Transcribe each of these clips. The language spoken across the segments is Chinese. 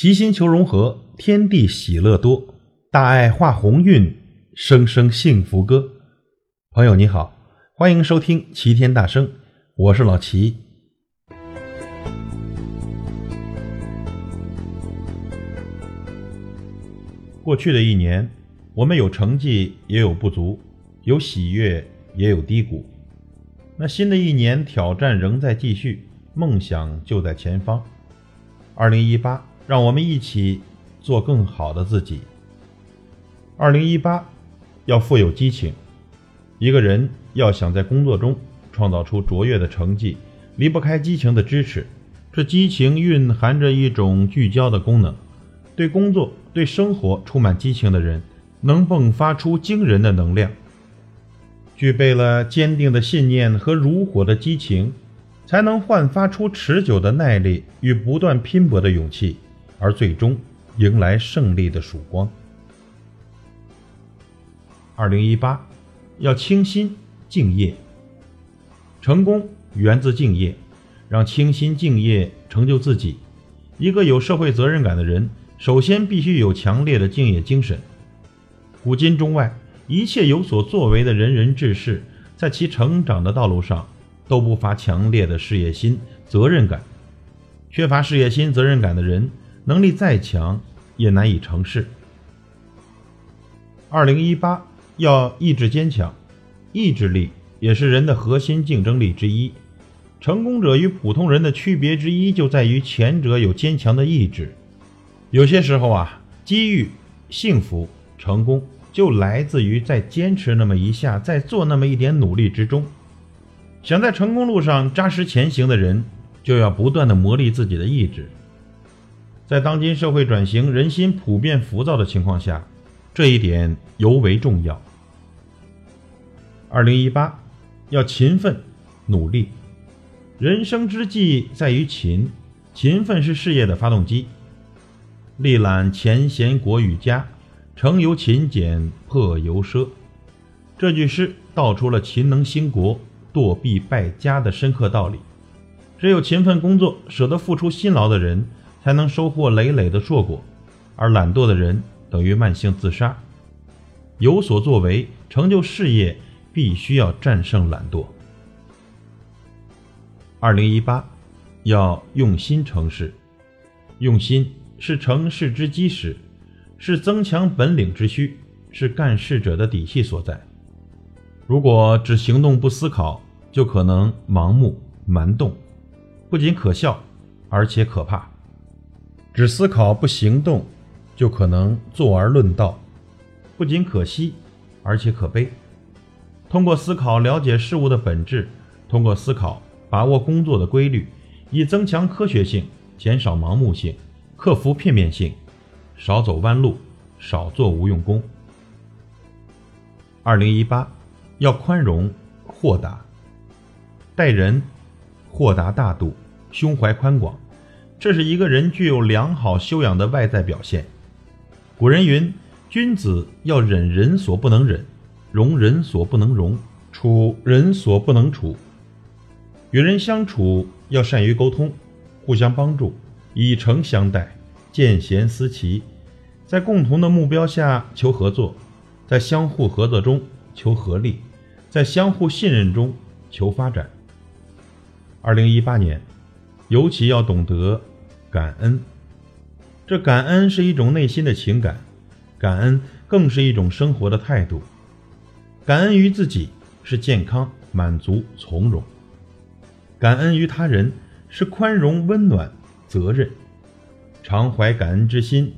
齐心求融合，天地喜乐多，大爱化鸿运，声声幸福歌。朋友你好，欢迎收听齐天大圣，我是老齐。过去的一年，我们有成绩，也有不足，有喜悦，也有低谷。那新的一年，挑战仍在继续，梦想就在前方。二零一八，让我们一起做更好的自己。二零一八，要富有激情。一个人要想在工作中创造出卓越的成绩，离不开激情的支持。这激情蕴含着一种聚焦的功能，对工作、对生活充满激情的人，能迸发出惊人的能量。具备了坚定的信念和如火的激情，才能焕发出持久的耐力与不断拼搏的勇气，而最终迎来胜利的曙光。二零一八，要清心敬业。成功源自敬业，让清心敬业成就自己。一个有社会责任感的人，首先必须有强烈的敬业精神。古今中外。一切有所作为的仁人志士，在其成长的道路上，都不乏强烈的事业心、责任感。缺乏事业心、责任感的人，能力再强，也难以成事。二零一八要意志坚强，意志力也是人的核心竞争力之一。成功者与普通人的区别之一，就在于前者有坚强的意志。有些时候啊，机遇、幸福、成功。就来自于在坚持那么一下，在做那么一点努力之中。想在成功路上扎实前行的人，就要不断的磨砺自己的意志。在当今社会转型、人心普遍浮躁的情况下，这一点尤为重要。二零一八，要勤奋努力。人生之计在于勤，勤奋是事业的发动机。历览前贤国与家。成由勤俭，破由奢。这句诗道出了勤能兴国，惰必败家的深刻道理。只有勤奋工作、舍得付出辛劳的人，才能收获累累的硕果；而懒惰的人，等于慢性自杀。有所作为、成就事业，必须要战胜懒惰。二零一八，要用心成事。用心是成事之基石。是增强本领之需，是干事者的底气所在。如果只行动不思考，就可能盲目蛮动，不仅可笑，而且可怕；只思考不行动，就可能坐而论道，不仅可惜，而且可悲。通过思考了解事物的本质，通过思考把握工作的规律，以增强科学性，减少盲目性，克服片面性。少走弯路，少做无用功。二零一八，要宽容豁达，待人豁达大度，胸怀宽广，这是一个人具有良好修养的外在表现。古人云：“君子要忍人所不能忍，容人所不能容，处人所不能处。”与人相处要善于沟通，互相帮助，以诚相待。见贤思齐，在共同的目标下求合作，在相互合作中求合力，在相互信任中求发展。二零一八年，尤其要懂得感恩。这感恩是一种内心的情感，感恩更是一种生活的态度。感恩于自己是健康、满足、从容；感恩于他人是宽容、温暖、责任。常怀感恩之心，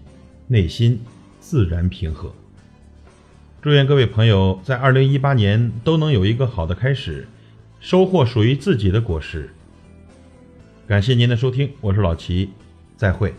内心自然平和。祝愿各位朋友在二零一八年都能有一个好的开始，收获属于自己的果实。感谢您的收听，我是老齐，再会。